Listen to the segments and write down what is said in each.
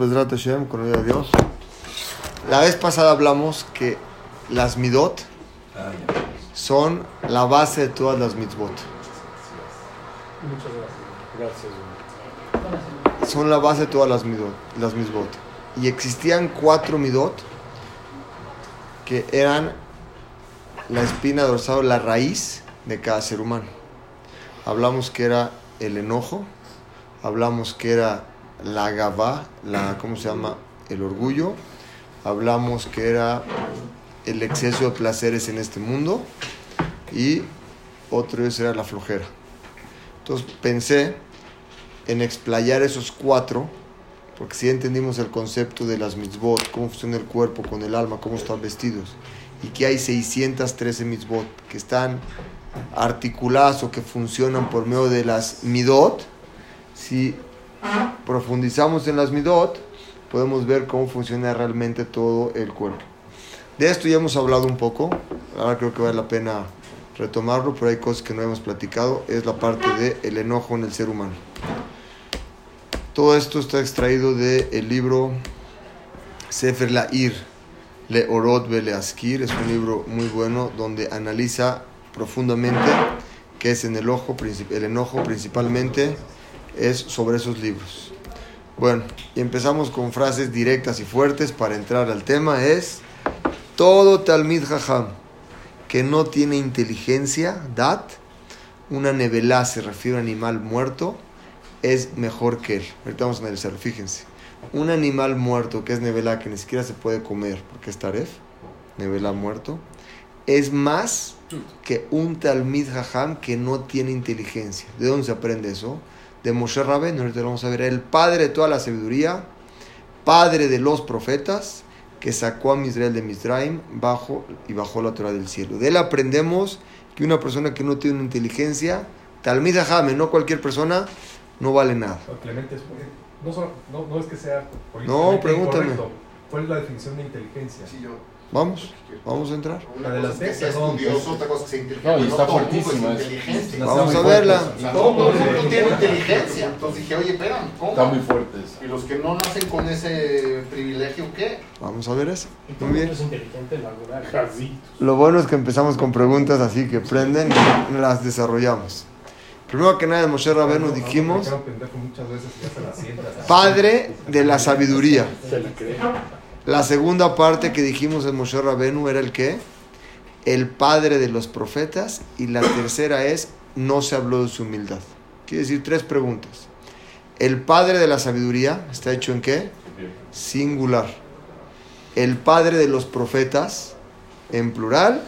Bezrat Hashem, con de Dios. La vez pasada hablamos que las midot son la base de todas las mitzvot. Muchas gracias. Gracias. Son la base de todas las midot. Las mitzvot. Y existían cuatro midot que eran la espina dorsal, la raíz de cada ser humano. Hablamos que era el enojo, hablamos que era la gabá, la, ¿cómo se llama? El orgullo, hablamos que era el exceso de placeres en este mundo y otro era la flojera. Entonces pensé en explayar esos cuatro, porque si entendimos el concepto de las mitzvot, cómo funciona el cuerpo con el alma, cómo están vestidos, y que hay 613 mitzvot que están articuladas o que funcionan por medio de las midot, si profundizamos en las midot, podemos ver cómo funciona realmente todo el cuerpo. De esto ya hemos hablado un poco, ahora creo que vale la pena retomarlo, pero hay cosas que no hemos platicado, es la parte del el enojo en el ser humano. Todo esto está extraído del libro Sefer La'ir, Le Orot Bele Askir, es un libro muy bueno donde analiza profundamente qué es en el, ojo, el enojo principalmente, es sobre esos libros. Bueno, y empezamos con frases directas y fuertes para entrar al tema. Es todo Talmid Jajam que no tiene inteligencia, dat, una nevelá se refiere a un animal muerto, es mejor que él. Ahorita vamos a analizarlo, fíjense. Un animal muerto que es nevelá, que ni siquiera se puede comer porque es taref, nevelá muerto, es más que un Talmid Jajam que no tiene inteligencia. ¿De dónde se aprende eso? De Moshe Rabén, ahorita lo vamos a ver, el padre de toda la sabiduría, padre de los profetas, que sacó a Israel de Misraim bajo y bajó la Torah del cielo. De él aprendemos que una persona que no tiene una inteligencia, Talmid Jame, no cualquier persona, no vale nada. Clemente, no, no, no es que sea No, pregúntame. Incorrecto. ¿Cuál es la definición de inteligencia? Sí, yo. Vamos, vamos a entrar. La de las que sea estudioso, otra cosa que sea inteligente. No, y está mundo fuertísima, es es- inteligente. No, Vamos a verla. fuerte, todo el mundo tiene inteligencia. Entonces dije, oye, espérame, ¿cómo? Está muy fuerte eso. ¿Y los que no nacen con ese privilegio qué? Vamos a ver eso. Muy bien. es inteligente laboral. Lo bueno es que empezamos con preguntas así que prenden y las desarrollamos. Primero que nada, de Moshe Rabenu dijimos, padre de la sabiduría. Se la cree. La segunda parte que dijimos en Moshe Rabenu era el que el padre de los profetas y la tercera es no se habló de su humildad. Quiere decir tres preguntas. El padre de la sabiduría está hecho en qué? Singular. El padre de los profetas en plural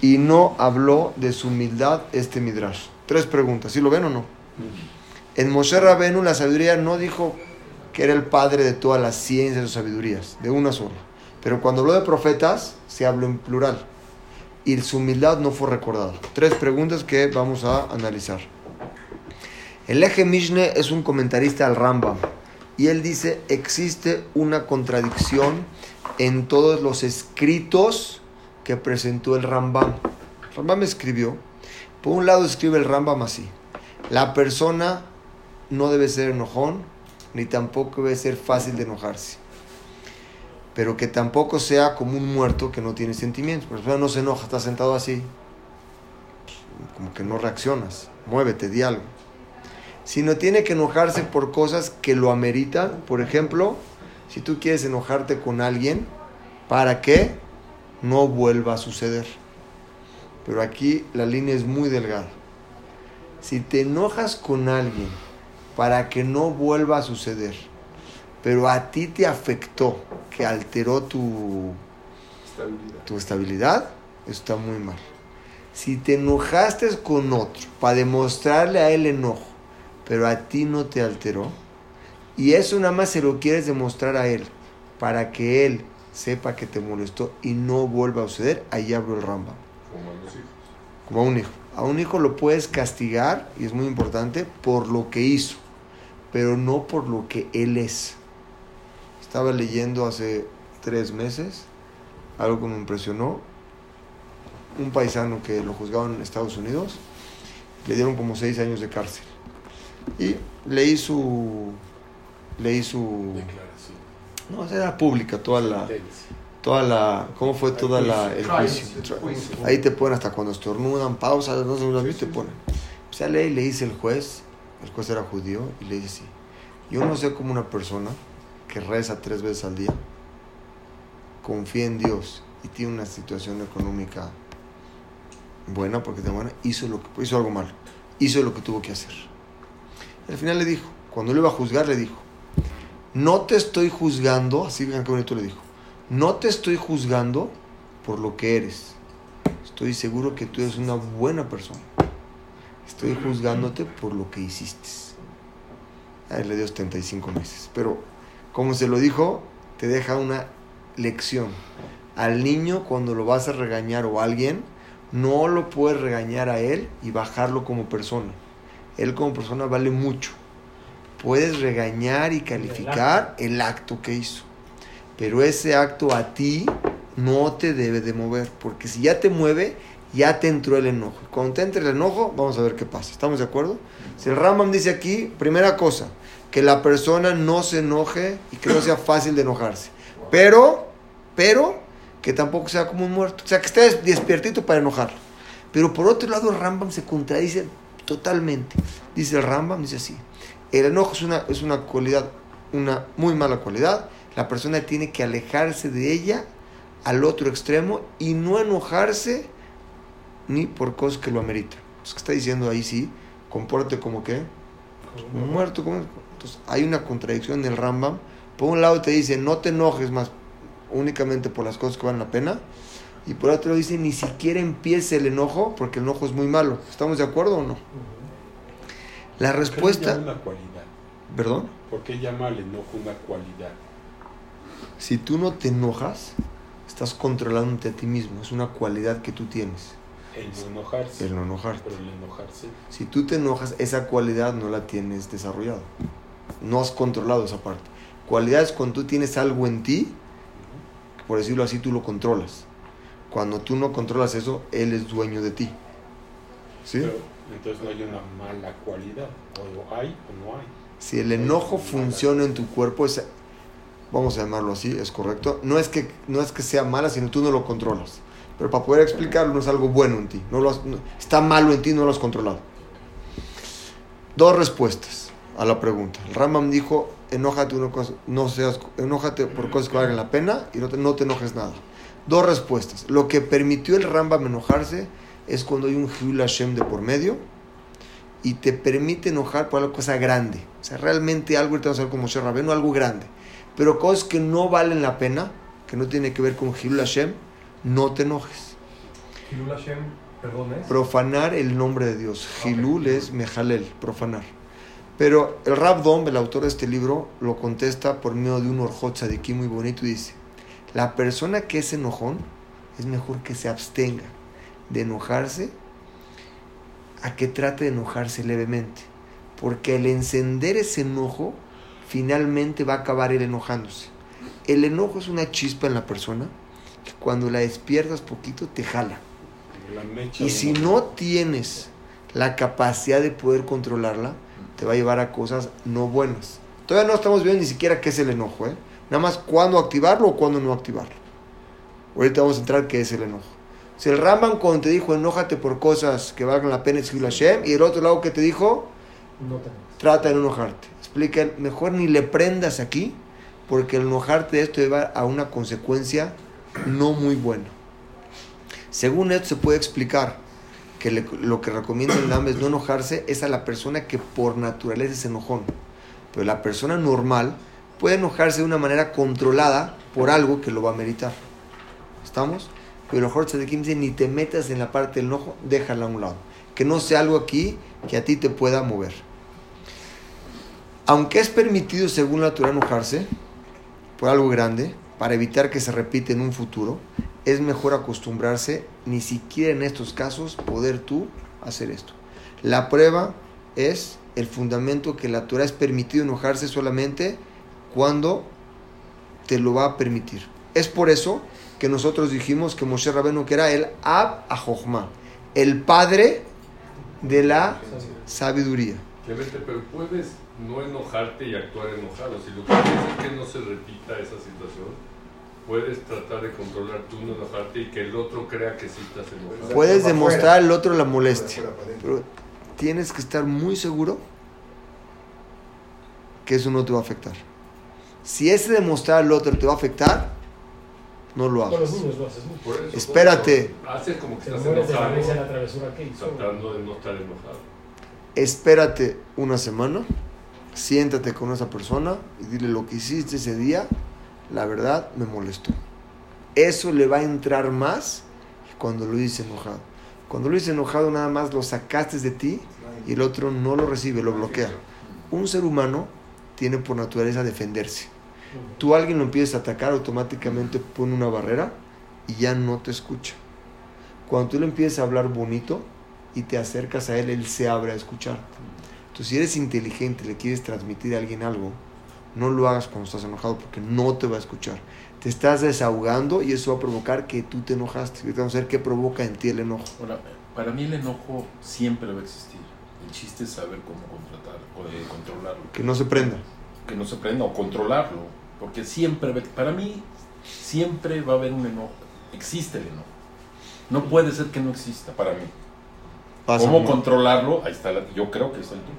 y no habló de su humildad este midrash. Tres preguntas. ¿Sí lo ven o no? En Moshe Rabenu la sabiduría no dijo que era el padre de todas las ciencias o sabidurías, de una sola. Pero cuando habló de profetas, se habló en plural. Y su humildad no fue recordada. Tres preguntas que vamos a analizar. El eje Mishne es un comentarista al Rambam. Y él dice, existe una contradicción en todos los escritos que presentó el Rambam. Rambam escribió, por un lado escribe el Rambam así, la persona no debe ser enojón, ni tampoco debe ser fácil de enojarse. Pero que tampoco sea como un muerto que no tiene sentimientos. Por ejemplo, no se enoja, está sentado así. Como que no reaccionas. Muévete, di algo. Sino tiene que enojarse por cosas que lo ameritan. Por ejemplo, si tú quieres enojarte con alguien, para que no vuelva a suceder. Pero aquí la línea es muy delgada. Si te enojas con alguien para que no vuelva a suceder, pero a ti te afectó, que alteró tu, Estabilidad. tu estabilidad, está muy mal. Si te enojaste con otro para demostrarle a él enojo, pero a ti no te alteró, y eso nada más se lo quieres demostrar a él, para que él sepa que te molestó y no vuelva a suceder, ahí abro el ramba. Como a los hijos. Como a un hijo. A un hijo lo puedes castigar, y es muy importante, por lo que hizo, pero no por lo que él es. Estaba leyendo hace tres meses algo que me impresionó. Un paisano que lo juzgaban en Estados Unidos, le dieron como seis años de cárcel. Y leí su, leí su, Declaración. No, era pública, toda la, toda la, ¿cómo fue toda la, el juicio? Ahí te ponen hasta cuando estornudan, pausas, no sé, vez te ponen. Sale y le dice el juez, el juez era judío, y le dice, yo no sé cómo una persona que reza tres veces al día, confía en Dios y tiene una situación económica buena, porque de buena, hizo, lo que, hizo algo malo, hizo lo que tuvo que hacer. Al final le dijo, cuando lo iba a juzgar, le dijo, no te estoy juzgando, así vean qué bonito le dijo, no te estoy juzgando por lo que eres. Estoy seguro que tú eres una buena persona. Estoy juzgándote por lo que hiciste. A él le dio 75 meses. Pero, como se lo dijo, te deja una lección. Al niño, cuando lo vas a regañar o a alguien, no lo puedes regañar a él y bajarlo como persona. Él como persona vale mucho. Puedes regañar y calificar el acto que hizo. Pero ese acto a ti no te debe de mover. Porque si ya te mueve, ya te entró el enojo. Cuando te entre el enojo, vamos a ver qué pasa. ¿Estamos de acuerdo? Si el Rambam dice aquí, primera cosa, que la persona no se enoje y que no sea fácil de enojarse. Pero, pero, que tampoco sea como un muerto. O sea, que esté despiertito para enojarlo. Pero por otro lado, el Rambam se contradice totalmente. Dice el Rambam, dice así. El enojo es una, es una cualidad, una muy mala cualidad. La persona tiene que alejarse de ella al otro extremo y no enojarse ni por cosas que lo ameritan. Es que está diciendo ahí sí, compórtate como que un muerto. Como... Entonces hay una contradicción en el Rambam. Por un lado te dice no te enojes más únicamente por las cosas que valen la pena. Y por otro lado dice ni siquiera empiece el enojo porque el enojo es muy malo. ¿Estamos de acuerdo o no? La ¿Por qué respuesta... una cualidad? ¿Perdón? ¿Por qué llama al enojo una cualidad? Si tú no te enojas, estás controlándote a ti mismo. Es una cualidad que tú tienes. El no enojarse. El no enojarte. Pero el enojarse. Si tú te enojas, esa cualidad no la tienes desarrollado. No has controlado esa parte. Cualidad es cuando tú tienes algo en ti, por decirlo así, tú lo controlas. Cuando tú no controlas eso, él es dueño de ti. ¿Sí? Pero, entonces no hay una mala cualidad. O hay o no hay. Si el enojo funciona en tu cuerpo, es, vamos a llamarlo así, es correcto. No es que, no es que sea mala, sino tú no lo controlas. Pero para poder explicarlo, no es algo bueno en ti. No lo está malo en ti, no lo has controlado. Dos respuestas a la pregunta. El Rambam dijo, enójate, cosa- no seas, enójate por cosas que valgan la pena y no te, no te enojes nada. Dos respuestas. Lo que permitió el Rambam enojarse es cuando hay un Hil Hashem de por medio y te permite enojar por algo cosa grande. O sea, realmente algo, ahorita vamos a ver como Moshe Rabbeinu, algo grande. Pero cosas que no valen la pena, que no tiene que ver con Hilul Hashem, no te enojes. Hilul Hashem, perdón, es. Profanar el nombre de Dios. Hilul es mejalel, profanar. Pero el Rab Dom, el autor de este libro, lo contesta por medio de un orjot tzadikí muy bonito y dice, la persona que es enojón es mejor que se abstenga de enojarse a que trate de enojarse levemente. Porque el encender ese enojo, finalmente va a acabar él enojándose. El enojo es una chispa en la persona que cuando la despiertas poquito te jala. La mecha Y si no tienes la capacidad de poder controlarla, te va a llevar a cosas no buenas. Todavía no estamos viendo ni siquiera qué es el enojo, ¿eh? Nada más cuándo activarlo o cuándo no activarlo. Ahorita vamos a entrar qué es el enojo. Si el Ramban cuando te dijo enójate por cosas que valgan la pena es Hashem, y el otro lado que te dijo No te enojes. trata de no enojarte. Explica, mejor ni le prendas aquí, porque el enojarte de esto lleva a una consecuencia no muy buena. Según esto se puede explicar que lo que recomienda el NAM es no enojarse, es a la persona que por naturaleza es enojón. Pero la persona normal puede enojarse de una manera controlada por algo que lo va a meritar. ¿Estamos? Pero el Jorge de dice, ni te metas en la parte del enojo, déjala a un lado. Que no sea algo aquí que a ti te pueda mover. Aunque es permitido según la Torah enojarse por algo grande, para evitar que se repita en un futuro, es mejor acostumbrarse, ni siquiera en estos casos, poder tú hacer esto. La prueba es el fundamento que la Torah es permitido enojarse solamente cuando te lo va a permitir. Es por eso que nosotros dijimos que Moshe Rabenu que era el Ab Ajochma, el padre de la sabiduría. Clemente, pero puedes no enojarte y actuar enojado. Si lo que quieres es que no se repita esa situación, puedes tratar de controlar tú no enojarte y que el otro crea que sí estás enojado. Puedes demostrar al otro la molestia, pero tienes que estar muy seguro que eso no te va a afectar. Si ese demostrar al otro te va a afectar, no lo hagas. niños lo haces. Por eso, Espérate. Haces como que Te estás de enojado, la travesura que hizo. tratando de no estar enojado. Espérate una semana, siéntate con esa persona y dile lo que hiciste ese día, la verdad me molestó. Eso le va a entrar más cuando lo dices enojado. Cuando lo dices enojado nada más lo sacaste de ti y el otro no lo recibe, lo bloquea. Un ser humano tiene por naturaleza defenderse. Tú alguien lo empiezas a atacar, automáticamente pone una barrera y ya no te escucha. Cuando tú le empiezas a hablar bonito y te acercas a él, él se abre a escucharte. Entonces, si eres inteligente le quieres transmitir a alguien algo, no lo hagas cuando estás enojado porque no te va a escuchar. Te estás desahogando y eso va a provocar que tú te enojaste. Vamos a ver qué provoca en ti el enojo. Ahora, para mí el enojo siempre va a existir. El chiste es saber cómo contratar, o, eh, controlarlo. Que no se prenda. Que no se prenda o controlarlo. Porque siempre, para mí, siempre va a haber un enojo. Existe el enojo. No puede ser que no exista para mí. ¿Cómo controlarlo? Ahí está, la- yo creo que es el truco.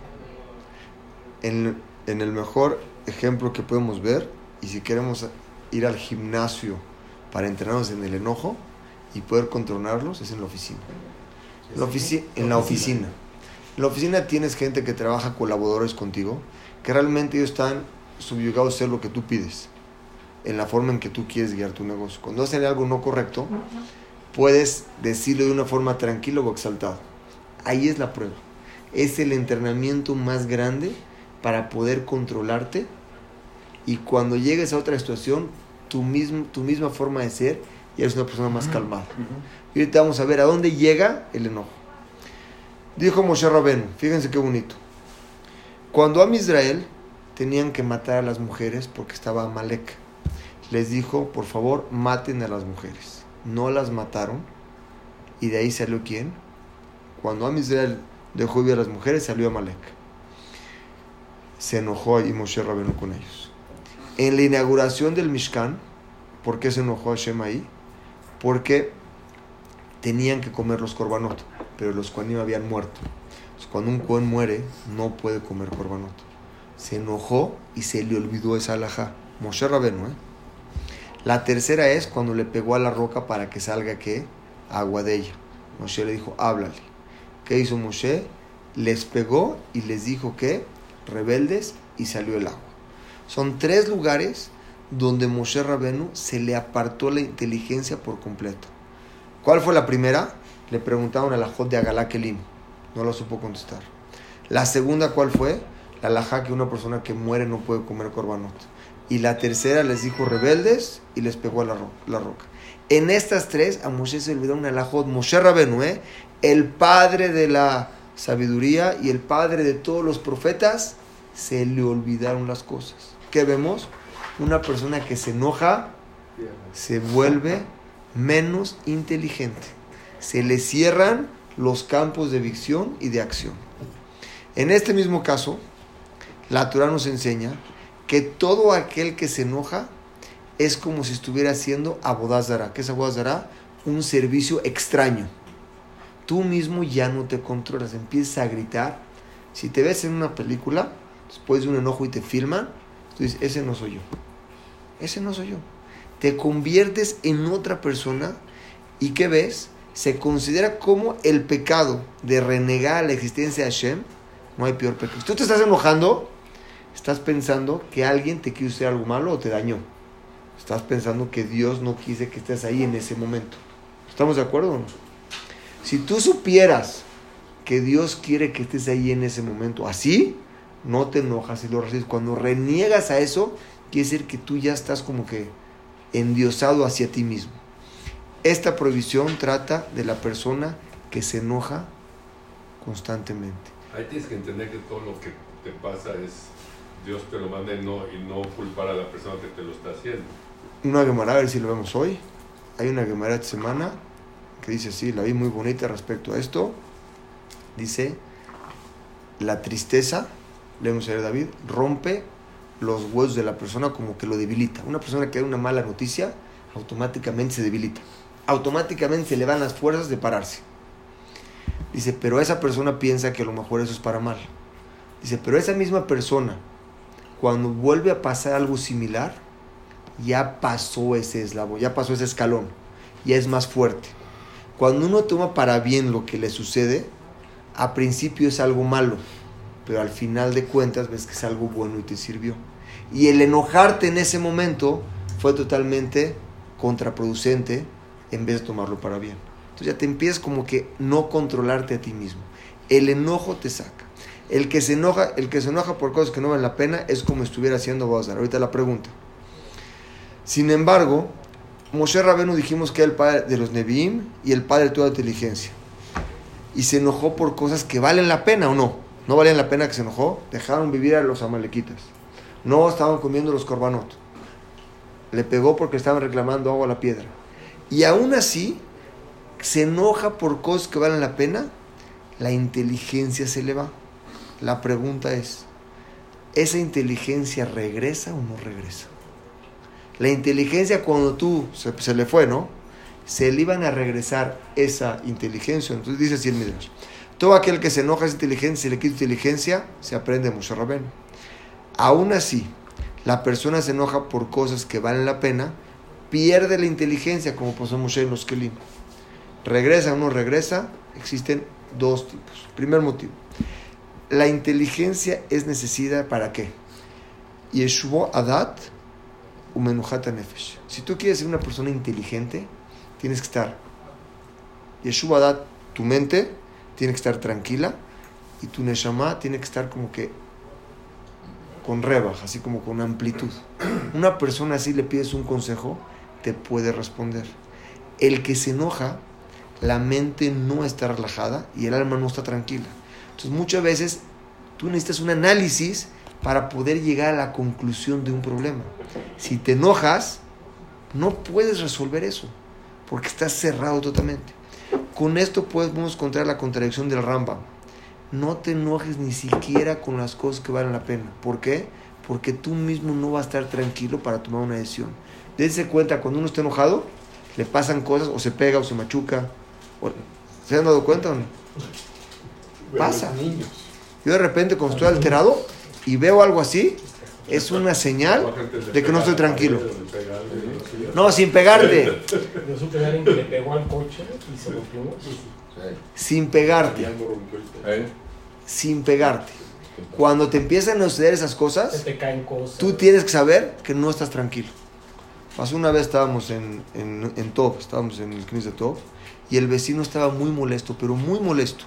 en, en el mejor ejemplo que podemos ver, y si queremos ir al gimnasio para entrenarnos en el enojo y poder controlarlos, es en la oficina. La ofici- en la oficina. En la oficina tienes gente que trabaja colaboradores contigo, que realmente ellos están subyugados a hacer lo que tú pides, en la forma en que tú quieres guiar tu negocio. Cuando hacen algo no correcto, puedes decirlo de una forma tranquila o exaltada. Ahí es la prueba. Es el entrenamiento más grande para poder controlarte y cuando llegues a otra situación, tu, mismo, tu misma forma de ser ya eres una persona más calmada. Y ahorita vamos a ver a dónde llega el enojo. Dijo Moshe Rabenu, fíjense qué bonito. Cuando a Israel tenían que matar a las mujeres porque estaba Amalek, les dijo, por favor, maten a las mujeres. No las mataron. Y de ahí salió quién? Cuando a Israel dejó vivir a las mujeres, salió Amalek. Se enojó ahí Moshe Rabenu con ellos. En la inauguración del Mishkan, ¿por qué se enojó Hashem ahí? Porque tenían que comer los korbanot, pero los kohanim habían muerto. Cuando un kohen muere, no puede comer korbanot. Se enojó y se le olvidó esa alajá. Moshe Rabenu, ¿eh? La tercera es cuando le pegó a la roca para que salga, ¿qué? Agua de ella. Moshe le dijo, háblale. ¿Qué hizo Moshe? Les pegó y les dijo que rebeldes y salió el agua. Son tres lugares donde Moshe Rabenu se le apartó la inteligencia por completo. ¿Cuál fue la primera? Le preguntaron a la Jod de Agalá Kelim. No lo supo contestar. La segunda, ¿cuál fue? La alajá que una persona que muere no puede comer corbanot. Y la tercera les dijo rebeldes y les pegó a la roca. En estas tres, a Moshe se le olvidó una alajot. Moshe Rabenu, ¿eh? el padre de la sabiduría y el padre de todos los profetas, se le olvidaron las cosas. ¿Qué vemos? Una persona que se enoja se vuelve menos inteligente. Se le cierran los campos de visión y de acción. En este mismo caso, la Torah nos enseña que todo aquel que se enoja es como si estuviera haciendo abodazara. ¿Qué es abodazara? Un servicio extraño. Tú mismo ya no te controlas, empiezas a gritar. Si te ves en una película, después de un enojo y te filman, ese no soy yo. Ese no soy yo. Te conviertes en otra persona y ¿qué ves? Se considera como el pecado de renegar la existencia de Hashem. No hay peor pecado. Si tú te estás enojando, estás pensando que alguien te quiso hacer algo malo o te dañó. Estás pensando que Dios no quise que estés ahí en ese momento. ¿Estamos de acuerdo o no? Si tú supieras que Dios quiere que estés ahí en ese momento, así, no te enojas y lo recibes. Cuando reniegas a eso, quiere decir que tú ya estás como que endiosado hacia ti mismo. Esta prohibición trata de la persona que se enoja constantemente. Ahí tienes que entender que todo lo que te pasa es Dios te lo manda y no, y no culpar a la persona que te lo está haciendo. Una Gemara, a ver si lo vemos hoy. Hay una Gemara esta semana que dice así, la vi muy bonita respecto a esto. Dice, la tristeza leemos a David, rompe los huesos de la persona como que lo debilita. Una persona que da una mala noticia, automáticamente se debilita. Automáticamente se le van las fuerzas de pararse. Dice, pero esa persona piensa que a lo mejor eso es para mal. Dice, pero esa misma persona, cuando vuelve a pasar algo similar, ya pasó ese eslabón, ya pasó ese escalón, ya es más fuerte. Cuando uno toma para bien lo que le sucede, a principio es algo malo, pero al final de cuentas ves que es algo bueno y te sirvió. Y el enojarte en ese momento fue totalmente contraproducente en vez de tomarlo para bien. Entonces ya te empiezas como que no controlarte a ti mismo. El enojo te saca. El que se enoja, el que se enoja por cosas que no valen la pena es como estuviera haciendo Bozar. Ahorita la pregunta. Sin embargo, Moshe Rabenu dijimos que era el padre de los Nevi'im y el padre de toda inteligencia. Y se enojó por cosas que valen la pena o no. No valían la pena que se enojó. Dejaron vivir a los amalequitas. No estaban comiendo los corbanot. Le pegó porque estaban reclamando agua a la piedra. Y aún así, se enoja por cosas que valen la pena. La inteligencia se le va. La pregunta es, ¿esa inteligencia regresa o no regresa? La inteligencia cuando tú se, le fue, ¿no? Se le iban a regresar esa inteligencia. Entonces dice así el Midrash. Todo aquel que se enoja es inteligencia, se le quita inteligencia, se aprende mucho Rabén. Aún así, la persona se enoja por cosas que valen la pena, pierde la inteligencia, como pasó Moshe en los Kelim. Regresa o no regresa, existen dos tipos. Primer motivo, la inteligencia es necesidad para qué? Yeshuvo Adat Umenuhata Nefesh. Si tú quieres ser una persona inteligente, tienes que estar Yeshuva Adat, tu mente tiene que estar tranquila y tu Neshama tiene que estar como que con rebaja, así como con amplitud. Una persona así le pides un consejo, te puede responder. El que se enoja, la mente no está relajada y el alma no está tranquila. Entonces muchas veces tú necesitas un análisis para poder llegar a la conclusión de un problema. Si te enojas, no puedes resolver eso, porque estás cerrado totalmente. Con esto podemos encontrar la contradicción del Rambam. No te enojes ni siquiera con las cosas que valen la pena. ¿Por qué? Porque tú mismo no vas a estar tranquilo para tomar una decisión. Dense cuenta, cuando uno está enojado, le pasan cosas, o se pega, o se machuca. ¿Se han dado cuenta o no? Pasa. Yo de repente, cuando estoy alterado y veo algo así, es una señal de que no estoy tranquilo. No, sin pegarte. Alguien que le pegó al coche y se rompió. Sin pegarte. Sin pegarte. Cuando te empiezan a suceder esas Se cosas, te caen cosas. tú tienes que saber que no estás tranquilo. Pasó una vez, estábamos en, en, en Top, estábamos en el Knis de Top, y el vecino estaba muy molesto, pero muy molesto,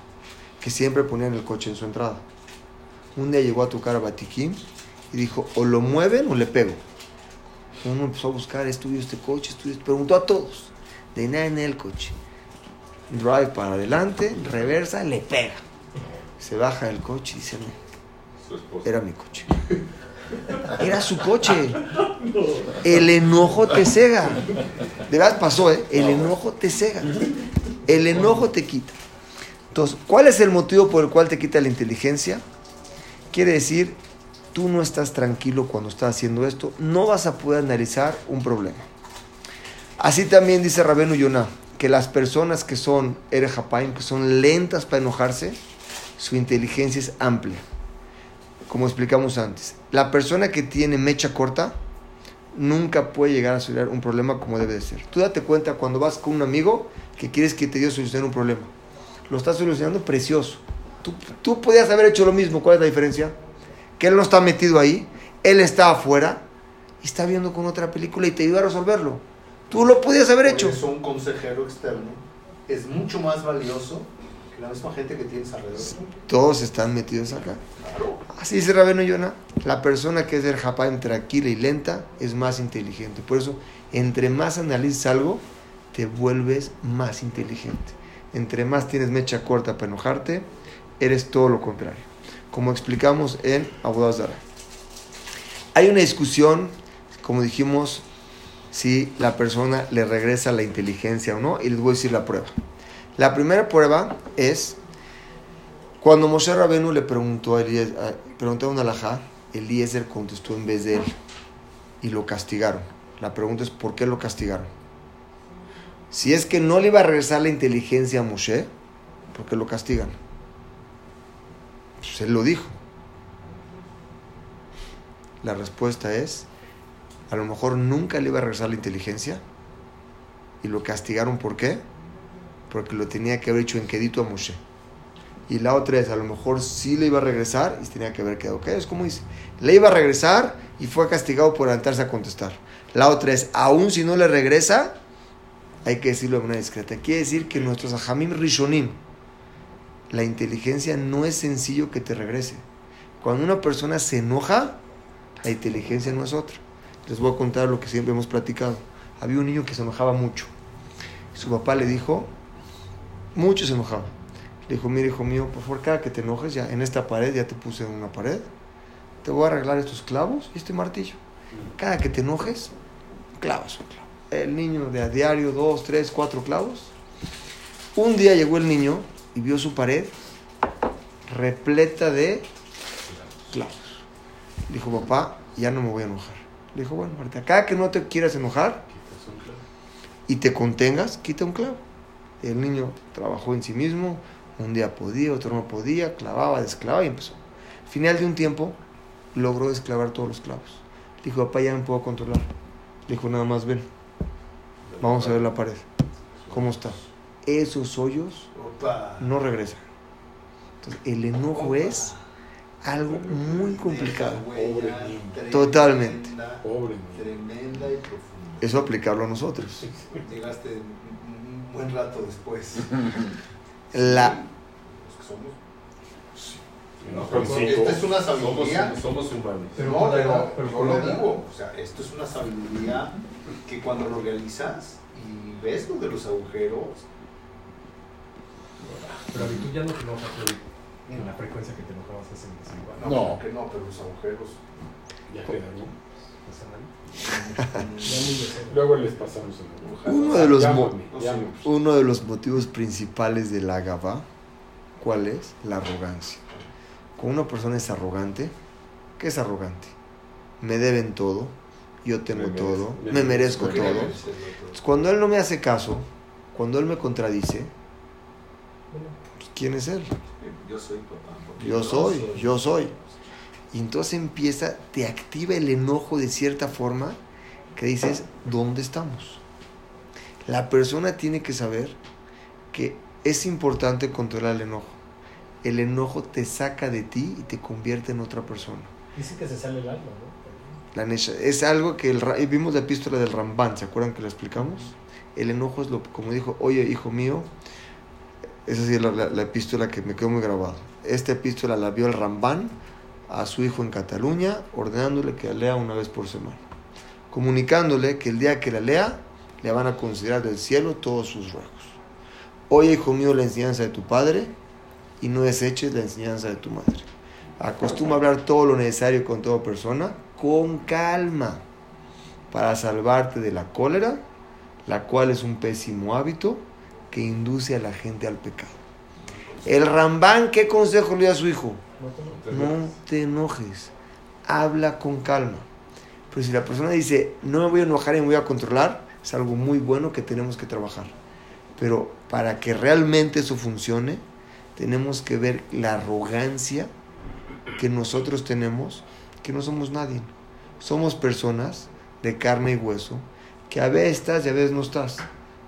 que siempre ponían el coche en su entrada. Un día llegó a tocar a Batiquín y dijo, o lo mueven o le pego. Uno empezó a buscar, estudió este coche, estudió, preguntó a todos, de nada en el coche. Drive para adelante, reversa, le pega. Se baja del coche y dice, era mi coche. Era su coche. El enojo te cega. De verdad pasó, ¿eh? El enojo te cega. El enojo te quita. Entonces, ¿cuál es el motivo por el cual te quita la inteligencia? Quiere decir, tú no estás tranquilo cuando estás haciendo esto, no vas a poder analizar un problema. Así también dice Rabenu Yonah, que las personas que son Erejapaim, que son lentas para enojarse, su inteligencia es amplia. Como explicamos antes, la persona que tiene mecha corta nunca puede llegar a solucionar un problema como debe de ser. Tú date cuenta cuando vas con un amigo que quieres que te dio solucionar un problema. Lo estás solucionando precioso. Tú, tú podías haber hecho lo mismo. ¿Cuál es la diferencia? Que él no está metido ahí, él está afuera y está viendo con otra película y te ayuda a resolverlo. Tú lo podías haber Por hecho. eso un consejero externo es mucho más valioso que la misma gente que tienes alrededor. Todos están metidos acá. Así dice Rabeno Yona. La persona que es del Japaim tranquila y lenta es más inteligente. Por eso, entre más analices algo, te vuelves más inteligente. Entre más tienes mecha corta para enojarte, eres todo lo contrario. Como explicamos en Abu Zara. Hay una discusión, como dijimos, si la persona le regresa la inteligencia o no, y les voy a decir la prueba. La primera prueba es cuando Moshe Rabenu le preguntó a a- preguntaron a Alajá, Eliezer contestó en vez de él y lo castigaron. La pregunta es, ¿por qué lo castigaron? Si es que no le iba a regresar la inteligencia a Moshe, ¿por qué lo castigan? Pues él lo dijo. La respuesta es, a lo mejor nunca le iba a regresar la inteligencia y lo castigaron ¿por qué? Porque lo tenía que haber hecho en quedito a Moshe. Y la otra es, a lo mejor sí le iba a regresar y tenía que haber quedado. ¿Qué es como dice? Le iba a regresar y fue castigado por adelantarse a contestar. La otra es, aún si no le regresa, hay que decirlo de manera discreta. Quiere decir que nuestros ajamim rishonim, la inteligencia no es sencillo que te regrese. Cuando una persona se enoja, la inteligencia no es otra. Les voy a contar lo que siempre hemos platicado. Había un niño que se enojaba mucho. Su papá le dijo, mucho se enojaba. Le dijo, mira hijo mío, por favor, cada que te enojes, ya en esta pared, ya te puse una pared, te voy a arreglar estos clavos y este martillo. Cada que te enojes, clavas un clavo. El niño de a diario, dos, tres, cuatro clavos. Un día llegó el niño y vio su pared repleta de clavos. Dijo, papá, ya no me voy a enojar. Le dijo, bueno, Marta, cada que no te quieras enojar y te contengas, quita un clavo. El niño trabajó en sí mismo, un día podía, otro no podía, clavaba, desclavaba y empezó. Al final de un tiempo, logró desclavar todos los clavos. Le dijo, papá, ya me puedo controlar. Le dijo, nada más ven, vamos a ver la pared. ¿Cómo está? Esos hoyos Opa. no regresan. Entonces, el enojo es algo muy complicado. Tremenda, Totalmente. Pobre. Tremenda y profunda. Eso aplicarlo a nosotros. Llegaste un buen rato después. La, Los que somos. No, Pero con cinco. Esta es una sabiduría. somos humanos. Pero no, pero, pero yo lo digo. O sea, esto es una sabiduría que cuando lo realizas y ves lo de los agujeros, Pero a mí tú ya no te enojas Freddy, en la frecuencia que te enojabas hace igual. no, No. que no, pero los agujeros. Ya quedaron. Muy decente. Luego les pasamos el Uno de los Llámame, llámame. uno de los motivos principales de la Gabá, ¿cuál es? La arrogancia. Cuando una persona es arrogante, ¿qué es arrogante? Me deben todo, yo tengo Me merezco- todo, me me merezco todo. Entonces, cuando él no me hace caso, cuando él me contradice, ¿quién es él? Yo soy papá. Yo soy, yo soy. Y entonces empieza, te activa el enojo de cierta forma que dices, ¿dónde estamos? La persona tiene que saber que es importante controlar el enojo. El enojo te saca de ti y te convierte en otra persona. Dicen que se sale el alma, ¿no? La nesha- es algo que el, vimos la epístola del Ramban, ¿se acuerdan que la explicamos? El enojo es lo, como dijo, oye, hijo mío, esa sí es la, la- la epístola que me quedó muy grabado. Esta epístola la vio el Ramban a su hijo en Cataluña, ordenándole que la lea una vez por semana, comunicándole que el día que la lea, le van a considerar del cielo todos sus ruegos. Oye, hijo mío, la enseñanza de tu padre y no deseches la enseñanza de tu madre. Acostumbra hablar todo lo necesario con toda persona, con calma, para salvarte de la cólera, la cual es un pésimo hábito que induce a la gente al pecado. El Rambán, ¿qué consejo le da a su hijo? No te enojes. No te enojes, habla con calma. Pero si la persona dice, no me voy a enojar y me voy a controlar, es algo muy bueno que tenemos que trabajar. Pero para que realmente eso funcione, tenemos que ver la arrogancia que nosotros tenemos, que no somos nadie. Somos personas de carne y hueso, que a veces estás y a veces no estás.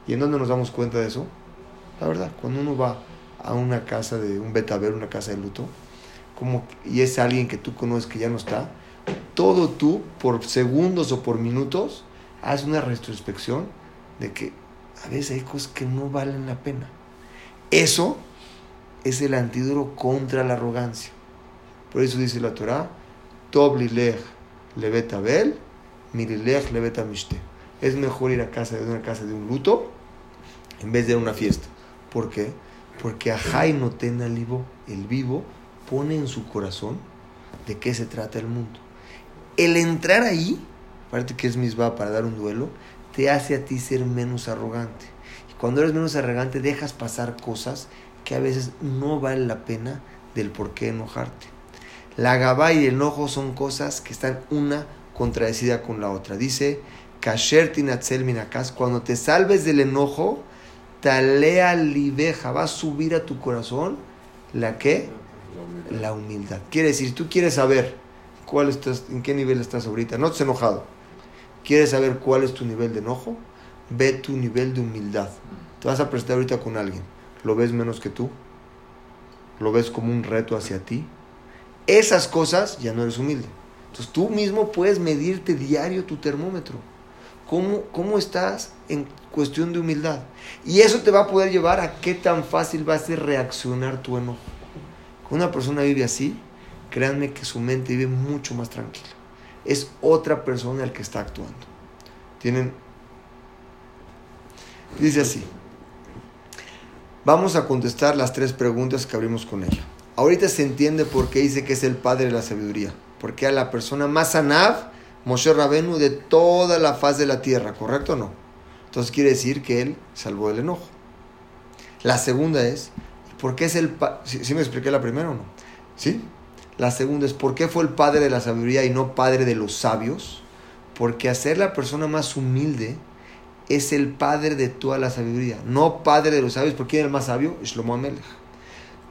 ¿Y en dónde nos damos cuenta de eso? La verdad, cuando uno va a una casa de un betabel, una casa de luto, como, y es alguien que tú conoces que ya no está, todo tú, por segundos o por minutos, haz una retrospección de que a veces hay cosas que no valen la pena. Eso es el antídoto contra la arrogancia. Por eso dice la Torah, Tob lilech levet abel, mililech levet amishte. Es mejor ir a casa de una casa de un luto en vez de una fiesta. ¿Por qué? Porque Ajay no ten vivo, el vivo pone en su corazón de qué se trata el mundo. El entrar ahí, aparte que es misba para dar un duelo, te hace a ti ser menos arrogante. Y cuando eres menos arrogante, dejas pasar cosas que a veces no vale la pena del por qué enojarte. La gabá y el enojo son cosas que están una contradecida con la otra. Dice, Kasher tinatzel minakas, cuando te salves del enojo, talea libeja, va a subir a tu corazón la que? La humildad. Quiere decir, tú quieres saber cuál estás, en qué nivel estás ahorita, no te has enojado, quieres saber cuál es tu nivel de enojo, ve tu nivel de humildad. Te vas a prestar ahorita con alguien, lo ves menos que tú, lo ves como un reto hacia ti, esas cosas ya no eres humilde. Entonces tú mismo puedes medirte diario tu termómetro. ¿Cómo, ¿Cómo estás en cuestión de humildad? Y eso te va a poder llevar a qué tan fácil va a ser reaccionar tu enojo. Cuando una persona vive así, créanme que su mente vive mucho más tranquila. Es otra persona el que está actuando. Tienen. Dice así. Vamos a contestar las tres preguntas que abrimos con ella. Ahorita se entiende por qué dice que es el padre de la sabiduría. Porque a la persona más anav, Moshe Rabenu, de toda la faz de la tierra, ¿correcto o no? Entonces quiere decir que él salvó el enojo. La segunda es, ¿por qué es el? ¿Sí, me expliqué la primera o no? ¿Sí? La segunda es, ¿por qué fue el padre de la sabiduría y no padre de los sabios? Porque hacer la persona más humilde es el padre de toda la sabiduría, no padre de los sabios. ¿Por quién es el más sabio? Shlomo Amelech.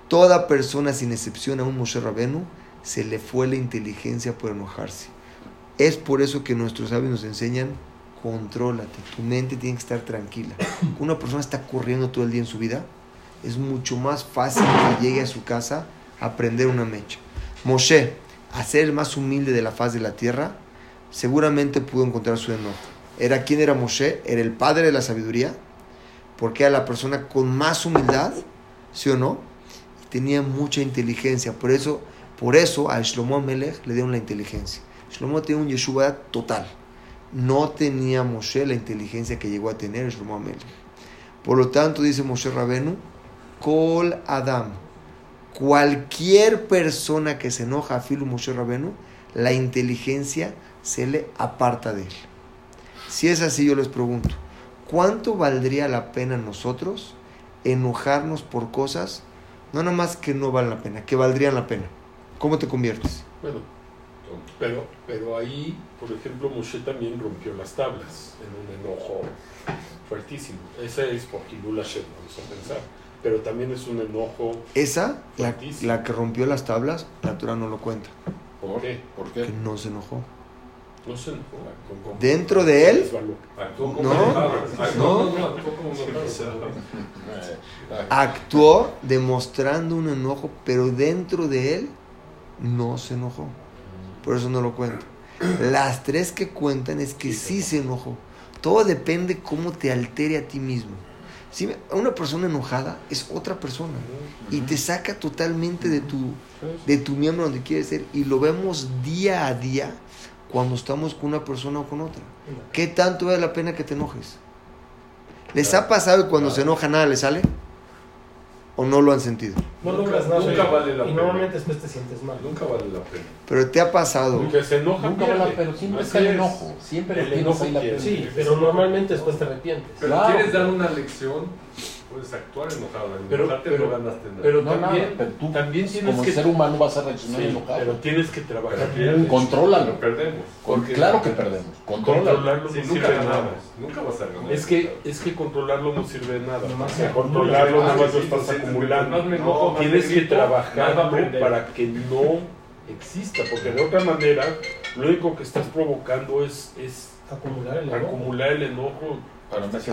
Toda persona, sin excepción a un Moshe Rabenu, se le fue la inteligencia por enojarse. Es por eso que nuestros sabios nos enseñan, contrólate, tu mente tiene que estar tranquila. Una persona está corriendo todo el día en su vida, es mucho más fácil que llegue a su casa a prender una mecha. Moshe, a ser el más humilde de la faz de la tierra, seguramente pudo encontrar su enojo. ¿Era quién era Moshe? Era el padre de la sabiduría, porque era la persona con más humildad, ¿sí o no? Y tenía mucha inteligencia. Por eso, por eso a Shlomo Melech le dieron la inteligencia. Shlomo tenía un Yeshua total. No tenía Moshe la inteligencia que llegó a tener Shlomo Melech. Por lo tanto, dice Moshe Rabenu, Kol Adam, cualquier persona que se enoja a Filu Moshe Rabenu, la inteligencia se le aparta de él. Si es así, yo les pregunto, ¿cuánto valdría la pena nosotros enojarnos por cosas, no nada más que no valen la pena, que valdrían la pena? ¿Cómo te conviertes? Bueno, pero, pero ahí, por ejemplo, Moshe también rompió las tablas en un enojo fuertísimo. Ese es por Hilul Hashem, vamos a pensar. Pero también es un enojo Esa, la, que rompió las tablas, la Torah no lo cuenta, ¿Por qué? ¿Por que qué? no se enojó. No se enojó. con- con- ¿Dentro de él? Actuó como No, no. no, actuó como enojado. Eh, Actuó demostrando un enojo, pero dentro de él no se enojó. Por eso no lo cuento. Las tres que cuentan es que sí se enojó. Todo depende cómo te altere a ti mismo. Si una persona enojada es otra persona y te saca totalmente de tu, de tu miembro donde quieres ser y lo vemos día a día cuando estamos con una persona o con otra. ¿Qué tanto vale la pena que te enojes? ¿Les ha pasado que cuando se enoja nada le sale? ¿O no lo han sentido? No Nunca- logras nada. nunca vale la y pena. normalmente después te sientes mal. Nunca vale la pena. Pero te ha pasado El que se enoja Nunca vale, pero siempre Así está el es. enojo. Siempre El enojo la pierde. Sí, pero normalmente después te arrepientes. Pero Claro. quieres dar una lección, puedes actuar enojado. En Pero- enojarte pero- no ganaste nada. Pero No, también, nada, pero tú también tienes como que... ser humano vas a reaccionar Sí, enojado. pero tienes que trabajar pierdes. Contrólalo. Perdemos. Con- Porque- claro que perdemos. Contrólalo. Controlarlo Sí, no nunca sirve de nada. ganamos. Nunca vas a ganar. Es que, es que controlarlo no sirve de nada. Nomás O sea, se controlarlo nada más lo estás acumulando. más más Tienes que más trabajarlo para que no exista, porque de otra manera lo único que estás provocando es, es Acumular el enojo. acumular el enojo.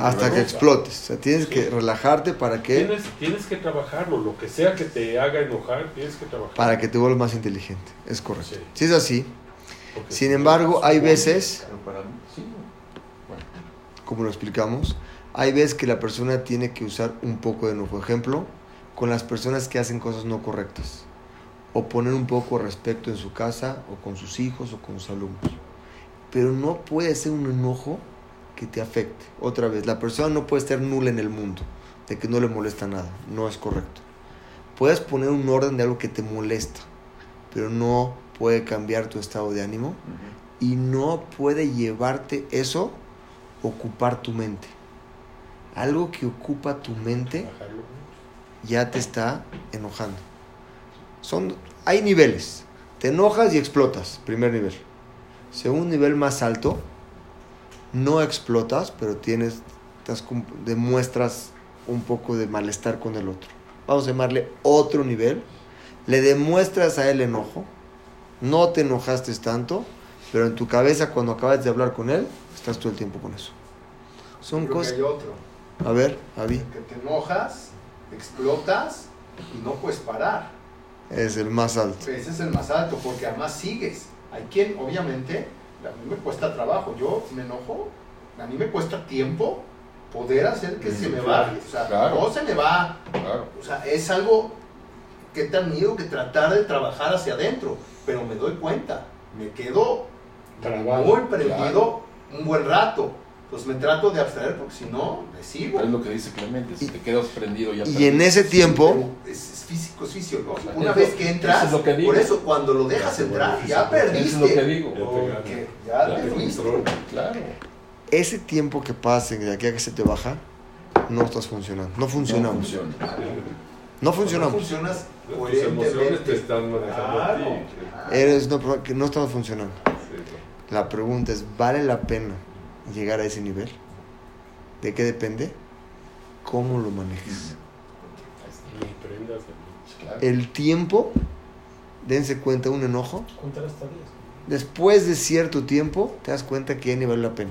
Hasta que explotes. O sea, tienes Sí. que relajarte para que, Tienes, tienes que trabajarlo, lo que sea que te haga enojar, tienes que trabajarlo. para que te vuelvas más inteligente. Es correcto. Sí. Si es así, Porque sin embargo, hay veces, Pero para mí, sí. Bueno, como lo explicamos, hay veces que la persona tiene que usar un poco de enojo. Ejemplo, con las personas que hacen cosas no correctas. O poner un poco de respeto en su casa, o con sus hijos, o con sus alumnos. Pero no puede ser un enojo que te afecte. Otra vez, la persona no puede estar nula en el mundo, de que no le molesta nada. No es correcto. Puedes poner un orden de algo que te molesta, pero no puede cambiar tu estado de ánimo y no puede llevarte eso ocupar tu mente. Algo que ocupa tu mente ya te está enojando. Son, hay niveles. Te enojas y explotas, primer nivel. Segundo nivel más alto, no explotas, pero tienes, estás demuestras un poco de malestar con el otro. Vamos a llamarle otro nivel. Le demuestras a él enojo. No te enojaste tanto, pero en tu cabeza cuando acabas de hablar con él, estás todo el tiempo con eso. Son Creo que cosas... hay otro. A ver, Avi, Que te enojas, explotas y no puedes parar. es el más alto. Ese es el más alto, porque además sigues. Hay quien, obviamente, a mí me cuesta trabajo. Yo me enojo, a mí me cuesta tiempo poder hacer que se me baje. O sea, Claro. no se me va. Claro. O sea, es algo que he tenido que tratar de trabajar hacia adentro. Pero me doy cuenta, me quedo Trabado, muy prendido un buen rato. Pues me trato de abstraer porque si no, me sigo. Es lo que dice Clemente, si te quedas prendido ya Y en ese tiempo, Es, es físico, es fisiológico. Una es vez lo- que eso entras, es por eso cuando lo dejas entrar, ya físico. perdiste. Eso es lo que digo. Ya te Porque gana. ya Ya te te fuiste. claro. ese tiempo que pasa de aquí a que se te baja, no estás funcionando. No No funcionamos. funciona. No No funcionamos. funcionas Tus emociones te están manejando a ti. Claro. Eres una persona que no estamos funcionando. Sí, La pregunta es, ¿vale la pena llegar a ese nivel? ¿De qué depende? ¿Cómo lo manejes? El tiempo, dense cuenta, un enojo, Contar hasta 10. después de cierto tiempo, te das cuenta que ya ni vale la pena.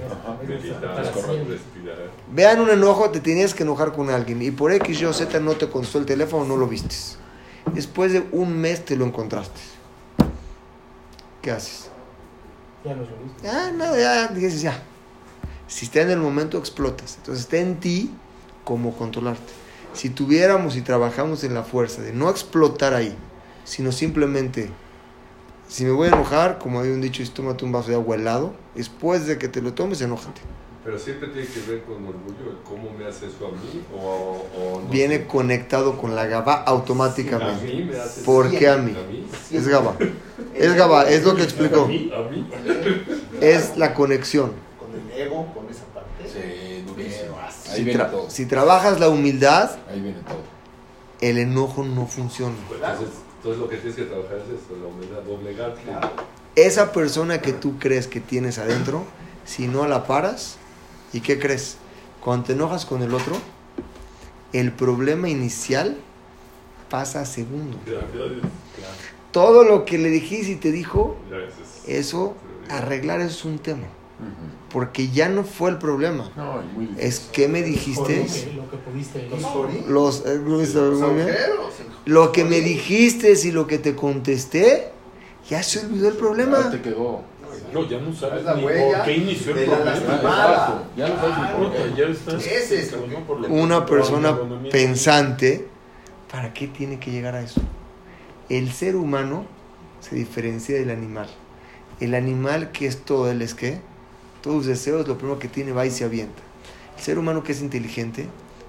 Vean un enojo, te tenías que enojar con alguien y por X, Y o Z no te contestó el teléfono, no lo vistes. Después de un mes te lo encontraste. ¿Qué haces? Ya no lo mismo. Ya, nada, ya, dices ya. Si está en el momento, explotas. Entonces está en ti cómo controlarte. Si tuviéramos y trabajamos en la fuerza de no explotar ahí, sino simplemente, si me voy a enojar, como hay un dicho, es tómate un vaso de agua helado, después de que te lo tomes, enójate. Pero siempre tiene que ver con orgullo, cómo me hace eso a mí o, o no Viene sé. conectado con la GABA A automáticamente. mí me hace ¿Por qué a mí? A mí. Es GABA. Es GABA, es lo que explicó. A mí. A mí. Es la conexión. Ego, con esa parte. Sí, durísimo. Ahí Si, viene tra- todo. si trabajas la humildad, Ahí viene todo. el enojo no funciona. Entonces, entonces lo que tienes que trabajar es eso, la humildad, doblegarte. Claro. esa persona que tú crees que tienes adentro, si no la paras, ¿y qué crees? Cuando te enojas con el otro, el problema inicial pasa a segundo. Gracias. Todo lo que le dijiste y te dijo, Gracias. eso, arreglar eso es un tema. Porque ya no fue el problema. No, muy. Es que me dijiste, Lo que pudiste Los los, eh, los agujeros. lo que me dijiste y lo que te contesté, ya se olvidó el Ya problema. te quedó. No, ya no sabes Es la ni huella por qué inició el de la problema. Ya, no sabes por qué. ya estás- Ese es Una persona pensante, ¿para qué tiene que llegar a eso? El ser humano se diferencia del animal. El animal que es todo, él es qué? Todos sus deseos, lo primero que tiene va y se avienta. El ser humano que es inteligente,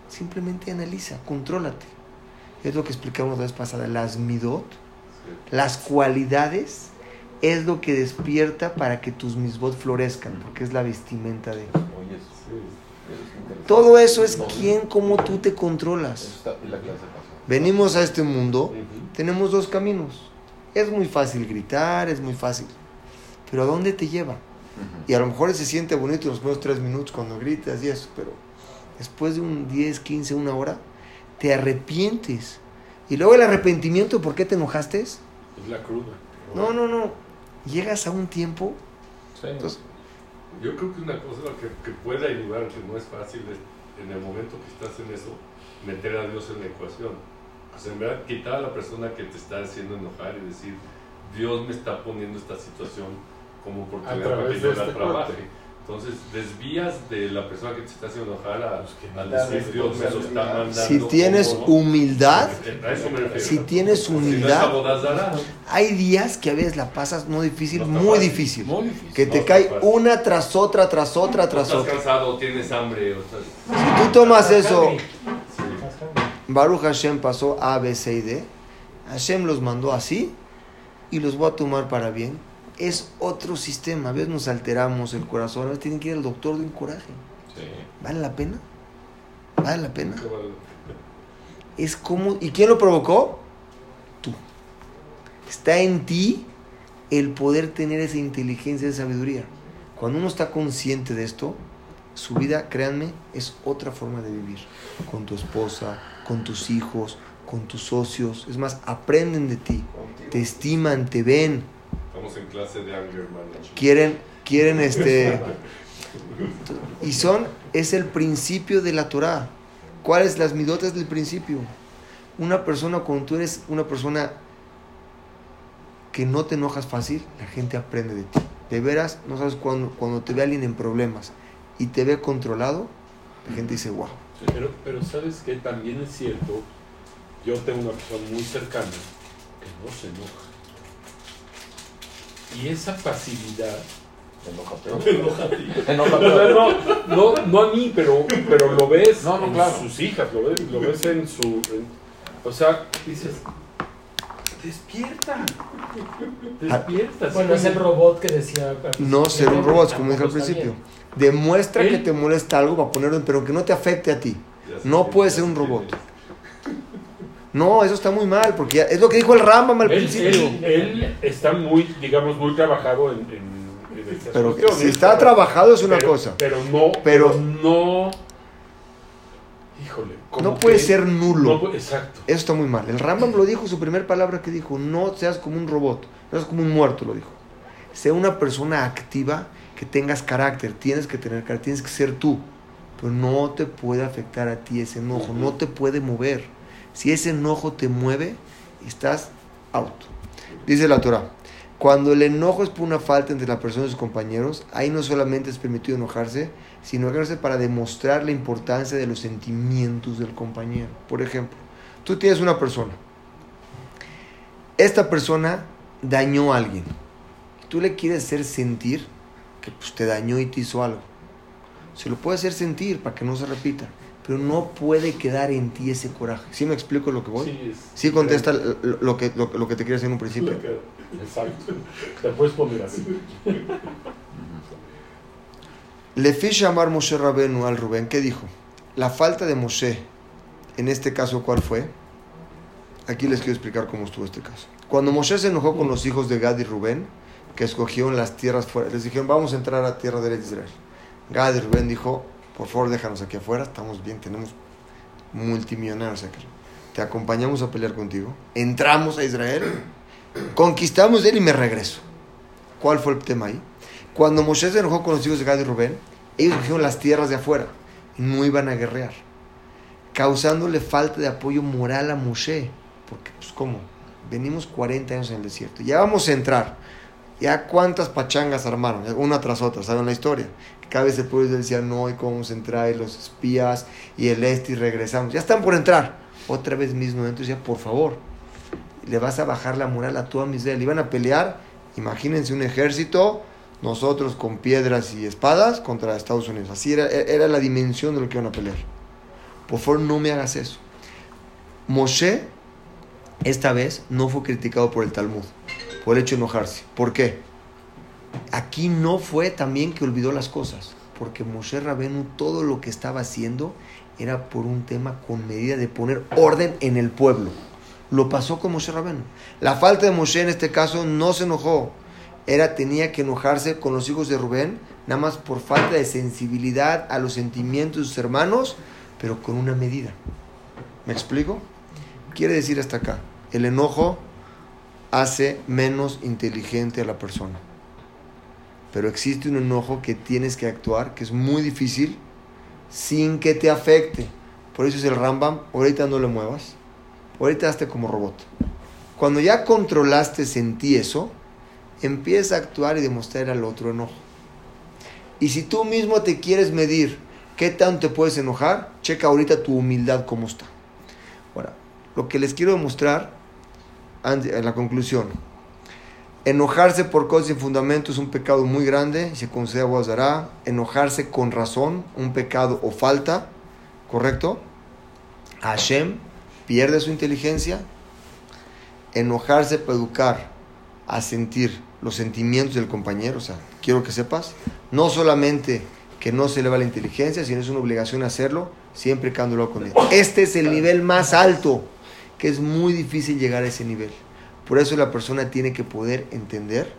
simplemente analiza, contrólate. Es lo que explicamos la vez pasada, las midot, las cualidades, es lo que despierta para que tus misbot florezcan, porque es la vestimenta de... Todo eso es quién, cómo tú te controlas. Venimos a este mundo, tenemos dos caminos. Es muy fácil gritar, es muy fácil. Pero ¿a dónde te lleva? Y a lo mejor se siente bonito los primeros tres minutos cuando gritas y eso, pero después de un 10, 15, una hora, te arrepientes. Y luego el arrepentimiento, ¿por qué te enojaste? Es la cruda. No, no, no. Llegas a un tiempo. Sí. Entonces, Yo creo que una cosa que, que puede ayudar, que no es fácil, es en el momento que estás en eso, meter a Dios en la ecuación. Pues en verdad, quitar a la persona que te está haciendo enojar y decir, Dios me está poniendo esta situación como oportunidad para que través yo de la este trabaje. Entonces, desvías de la persona que te está haciendo enojar a, Pues que a decir, Dios me lo está mandando. si tienes como- humildad, A eso me refiero. si tienes Si no es humildad, hay días que a veces la pasas no difícil, No muy fácil. difícil. Muy difícil. Que te No, cae está fácil. una tras otra, tras otra, tras estás otra. cansado, tienes hambre, o estás... Si tú tomas eso. Estás. Baruch Hashem pasó A, B, C y D. Hashem los mandó así y los voy a tomar para bien. Es otro sistema. A veces nos alteramos el corazón. A veces tienen que ir al doctor de un coraje. Sí. ¿Vale la pena? ¿Vale la pena? Es como... ¿Y quién lo provocó? Tú. Está en ti el poder tener esa inteligencia, esa sabiduría. Cuando uno está consciente de esto, su vida, créanme, es otra forma de vivir. Con tu esposa, con tus hijos, con tus socios. Es más, aprenden de ti, te estiman, te ven, Estamos en clase de anger management. quieren, quieren este... Y son, es el principio de la Torah. ¿Cuáles las midotas del principio? Una persona, cuando tú eres una persona que no te enojas fácil, la gente aprende de ti. De veras, no sabes cuando, cuando te ve alguien en problemas y te ve controlado, la gente dice, wow. Pero, pero sabes que también es cierto, yo tengo una persona muy cercana que no se enoja. Y esa pasividad Te enoja no peor. te enoja a ti. Te enoja O sea, peor. no, no, no a mí, pero, pero lo ves No, no, en claro. sus hijas, lo ves, lo ves en su... en- o sea, dices, despierta, despierta. Bueno, es el robot que decía. No ser un robot, como dije al principio. Demuestra que te molesta algo para ponerlo, pero que no te afecte a ti. No tiene, puede ya ser se un robot. No, eso está muy mal, porque ya- es lo que dijo el Rambam al Él, principio. él- él está muy, digamos, muy trabajado en, en, en Pero cuestiones, si está pero- trabajado es una pero- cosa. Pero no, Pero- pero no, híjole, como No puede que- ser nulo. no exacto. Eso está muy mal. El Rambam lo dijo, su primera palabra que dijo, no seas como un robot, no seas como un muerto, lo dijo. Sea una persona activa, que tengas carácter, tienes que tener carácter, tienes que ser tú. Pero no te puede afectar a ti ese enojo, no te puede mover. Si ese enojo te mueve, estás out. Dice la Torah, cuando el enojo es por una falta entre la persona y sus compañeros, ahí no solamente es permitido enojarse, sino enojarse para demostrar la importancia de los sentimientos del compañero. Por ejemplo, tú tienes una persona, esta persona dañó a alguien, tú le quieres hacer sentir que pues, te dañó y te hizo algo. Se lo puede hacer sentir para que no se repita, pero no puede quedar en ti ese coraje. ¿Sí me explico lo que voy? Sí, es- Sí contesta lo, lo que, lo, lo que te quería decir en un principio. Exacto. Te puedes poner así. Lefi llamar Moshe Rabenu al Rubén, ¿qué dijo? La falta de Moshe, en este caso, ¿cuál fue? Aquí les quiero explicar cómo estuvo este caso. Cuando Moshe se enojó con los hijos de Gad y Rubén, que escogieron las tierras fuera, les dijeron, vamos a entrar a tierra de Israel. Gad y Rubén dijo, por favor déjanos aquí afuera, estamos bien, tenemos multimillonarios aquí. Te acompañamos a pelear contigo. Entramos a Israel, conquistamos él y me regreso. ¿Cuál fue el tema ahí? Cuando Moshe se enojó con los hijos de Gad y Rubén, ellos cogieron las tierras de afuera y no iban a guerrear, causándole falta de apoyo moral a Moshe. Porque, pues, ¿cómo? Venimos 40 años en el desierto, ya vamos a entrar. Ya cuántas pachangas armaron, una tras otra, ¿saben la historia? Vez el pueblo decía, no, y cómo vamos a entrar, y los espías, y el este, y regresamos. Ya están por entrar. Otra vez mismo, entonces ya, por favor, le vas a bajar la moral a toda Israel. Iban a pelear, imagínense un ejército, nosotros con piedras y espadas contra Estados Unidos. Así era, era la dimensión de lo que iban a pelear. Por favor, no me hagas eso. Moshe, esta vez, no fue criticado por el Talmud, por el hecho de enojarse. ¿Por qué? Aquí no fue también que olvidó las cosas, porque Moshe Rabenu todo lo que estaba haciendo era por un tema con medida de poner orden en el pueblo. Lo pasó con Moshe Rabenu. La falta de Moshe en este caso no se enojó, era tenía que enojarse con los hijos de Rubén, nada más por falta de sensibilidad a los sentimientos de sus hermanos, pero con una medida. ¿Me explico? Quiere decir hasta acá, el enojo hace menos inteligente a la persona. Pero existe un enojo que tienes que actuar, que es muy difícil, sin que te afecte. Por eso es el Rambam, ahorita no le muevas, ahorita hazte como robot. Cuando ya controlaste en ti eso, empieza a actuar y demostrar al otro enojo. Y si tú mismo te quieres medir qué tanto te puedes enojar, checa ahorita tu humildad cómo está. Ahora, lo que les quiero demostrar en la conclusión, enojarse por cosas sin fundamento es un pecado muy grande se considera guazará. Enojarse con razón, un pecado o falta, ¿correcto? Hashem pierde su inteligencia. Enojarse para educar a sentir los sentimientos del compañero, o sea, quiero que sepas, no solamente que no se eleva la inteligencia, sino es una obligación hacerlo, siempre quedándolo con él. Este es el nivel más alto, que es muy difícil llegar a ese nivel. Por eso la persona tiene que poder entender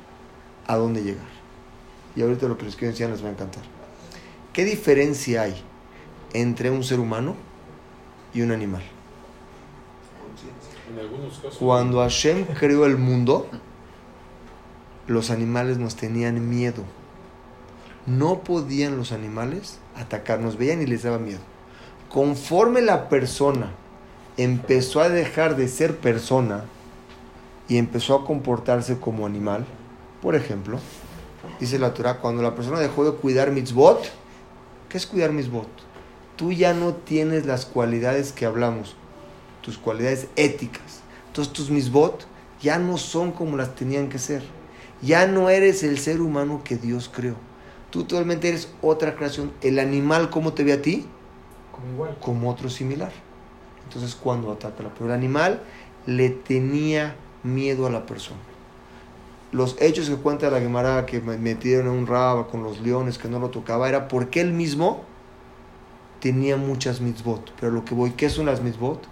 a dónde llegar. Y ahorita lo que les quiero enseñar les va a encantar. ¿Qué diferencia hay entre un ser humano y un animal? Cuando Hashem creó el mundo, los animales nos tenían miedo. No podían los animales atacarnos, veían y les daba miedo. Conforme la persona empezó a dejar de ser persona y empezó a comportarse como animal, por ejemplo, dice la Torah, cuando la persona dejó de cuidar mitzvot, ¿qué es cuidar mitzvot? Tú ya no tienes las cualidades que hablamos, tus cualidades éticas. Entonces tus mitzvot ya no son como las tenían que ser. Ya no eres el ser humano que Dios creó. Tú totalmente eres otra creación. El animal, ¿cómo te ve a ti? Como igual. Como otro similar. Entonces, cuando ataca la Pero el animal le tenía miedo a la persona. Los hechos que cuenta la Gemara que me- metieron a un raba con los leones que no lo tocaba era porque él mismo tenía muchas mitzvot. Pero lo que voy, ¿qué son las mitzvot?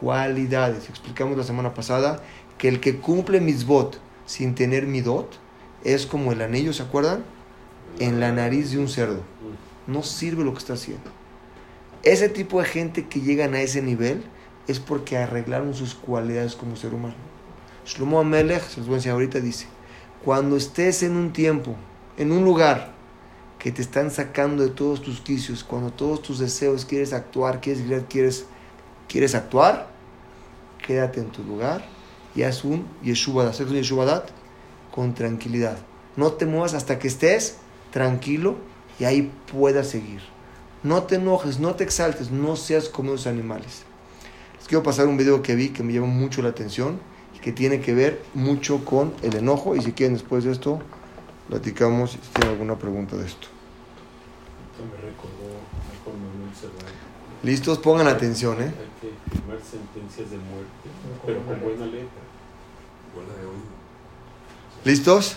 Cualidades. Explicamos la semana pasada que el que cumple mitzvot sin tener midot es como el anillo, ¿se acuerdan? En la nariz de un cerdo. No sirve lo que está haciendo. Ese tipo de gente que llegan a ese nivel es porque arreglaron sus cualidades como ser humano. Shlomo Amelech, se los voy a enseñar ahorita, dice, cuando estés en un tiempo, en un lugar que te están sacando de todos tus quicios, cuando todos tus deseos quieres actuar, quieres gritar, quieres, quieres actuar, quédate en tu lugar y haz un yeshubadat, haz un yeshubadat con tranquilidad. No te muevas hasta que estés tranquilo y ahí puedas seguir. No te enojes, no te exaltes, no seas como los animales. Les quiero pasar un video que vi que me llamó mucho la atención que tiene que ver mucho con el enojo. Y si quieren, después de esto, platicamos si tienen alguna pregunta de esto. ¿Listos? Pongan atención, ¿eh? Hay que firmar sentencias de muerte, pero con buena letra. Buena de oído. ¿Listos?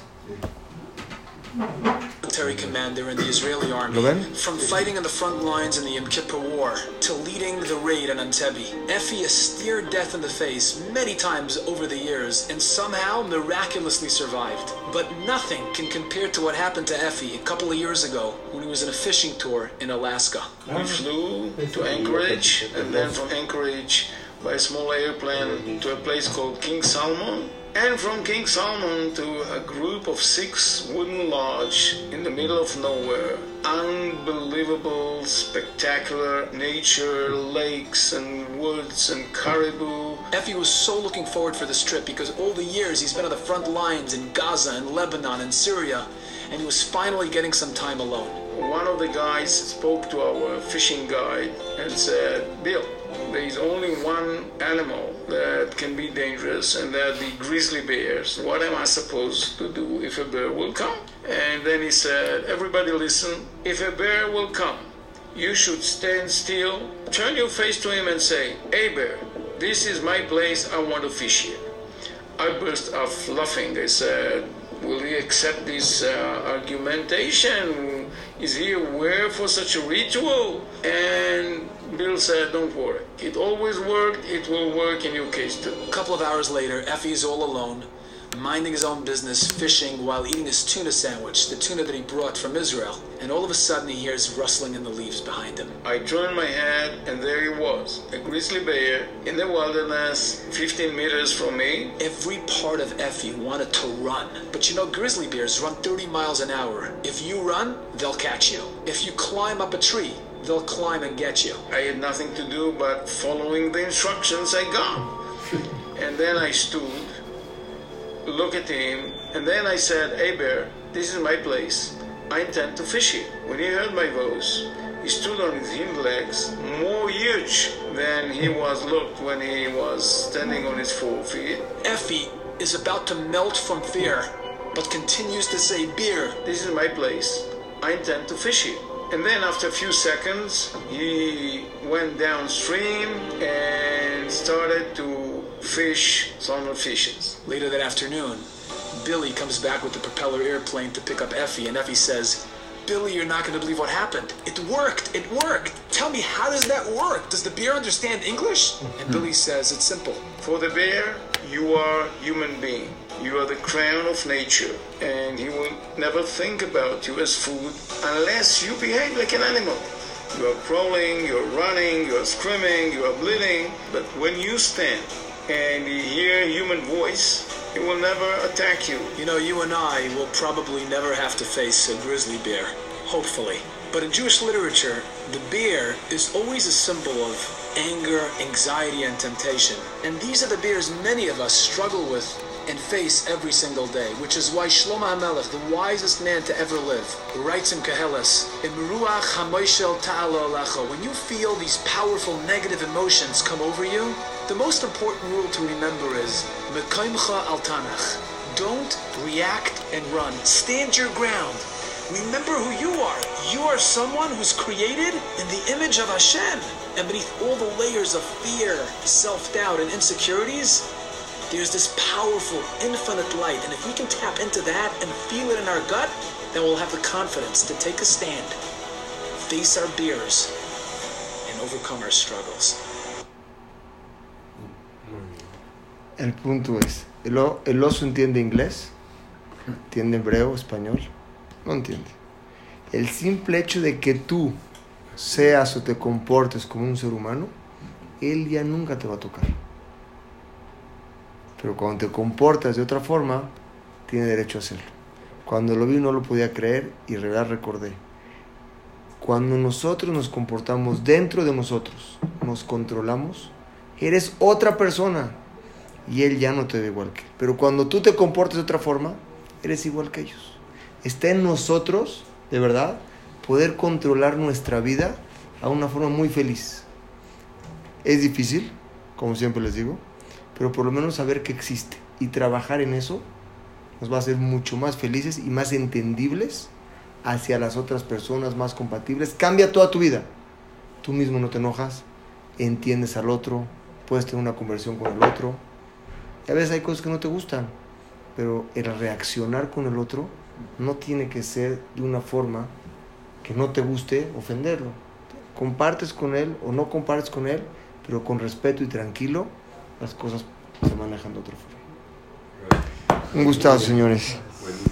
Military commander in the Israeli army. ¿Lo? From fighting on the front lines in the Yom Kippur War to leading the raid on Entebbe, Effie has stared death in the face many times over the years and somehow miraculously survived. But nothing can compare to what happened to Effie a couple of years ago when he was on a fishing tour in Alaska. We flew to Anchorage and then from Anchorage by a small airplane to a place called King Salmon. And from King Salmon to a group of six wooden lodge in the middle of nowhere. Unbelievable, spectacular nature, lakes and woods and caribou. Effie was so looking forward for this trip because all the years he's been on the front lines in Gaza and Lebanon and Syria, and he was finally getting some time alone. One of the guys spoke to our fishing guide and said, Bill, there is only one animal that can be dangerous, and that the grizzly bears. What am I supposed to do if a bear will come? And then he said, Everybody listen, if a bear will come, you should stand still, turn your face to him, and say, Hey, bear, this is my place, I want to fish here. I burst out laughing. I said, Will he accept this uh, argumentation? Is he aware for such a ritual? And Bill said, Don't worry. It always worked, it will work in your case too. A couple of hours later, Effie's all alone, minding his own business, fishing while eating his tuna sandwich, the tuna that he brought from Israel. And all of a sudden, he hears rustling in the leaves behind him. I turned my head, and there he was, a grizzly bear in the wilderness, 15 meters from me. Every part of Effie wanted to run. But you know, grizzly bears run 30 miles an hour. If you run, they'll catch you. If you climb up a tree, they'll climb and get you. I had nothing to do but following the instructions I got. and then I stood, look at him, and then I said, Hey bear, this is my place. I intend to fish here. When he heard my voice, he stood on his hind legs, more huge than he was looked when he was standing on his four feet. Effie is about to melt from fear, but continues to say beer. This is my place. I intend to fish here. And then after a few seconds, he went downstream and started to fish salmon fishes. Later that afternoon, Billy comes back with the propeller airplane to pick up Effie, and Effie says, Billy, you're not going to believe what happened. It worked. It worked. Tell me, how does that work? Does the bear understand English? And Billy says, It's simple. For the bear, You are human being. You are the crown of nature, and he will never think about you as food unless you behave like an animal. You are crawling, you are running, you are screaming, you are bleeding, but when you stand and you hear human voice, he will never attack you. You know, you and I will probably never have to face a grizzly bear. Hopefully. But in Jewish literature, the bear is always a symbol of anger, anxiety, and temptation. And these are the bears many of us struggle with and face every single day, which is why Shlomo HaMelech, the wisest man to ever live, writes in Koheles, "Im ruach hamoshel ta'ala when you feel these powerful negative emotions come over you, the most important rule to remember is al Tanach. Don't react and run. Stand your ground. Remember who you are. You are someone who's created in the image of Hashem. And beneath all the layers of fear, self doubt, and insecurities, there's this powerful, infinite light. And if we can tap into that and feel it in our gut, then we'll have the confidence to take a stand, face our fears, and overcome our struggles. El punto es, ¿el, el oso entiende inglés? ¿Entiende hebreo, español? No entiende. El simple hecho de que tú seas o te comportes como un ser humano, él ya nunca te va a tocar. Pero cuando te comportas de otra forma, tiene derecho a hacerlo. Cuando lo vi no lo podía creer y verdad recordé. Cuando nosotros nos comportamos dentro de nosotros, nos controlamos, eres otra persona y él ya no te ve igual que él. Pero cuando tú te comportas de otra forma, eres igual que ellos. Está en nosotros, de verdad, poder controlar nuestra vida a una forma muy feliz. Es difícil, como siempre les digo, pero por lo menos saber que existe y trabajar en eso nos va a hacer mucho más felices y más entendibles hacia las otras personas, más compatibles. Cambia toda tu vida. Tú mismo no te enojas, entiendes al otro, puedes tener una conversión con el otro. Y a veces hay cosas que no te gustan, pero el reaccionar con el otro no tiene que ser de una forma que no te guste ofenderlo. Compartes con él o no compartes con él, pero con respeto y tranquilo, las cosas se manejan de otra forma. Un gustazo, señores.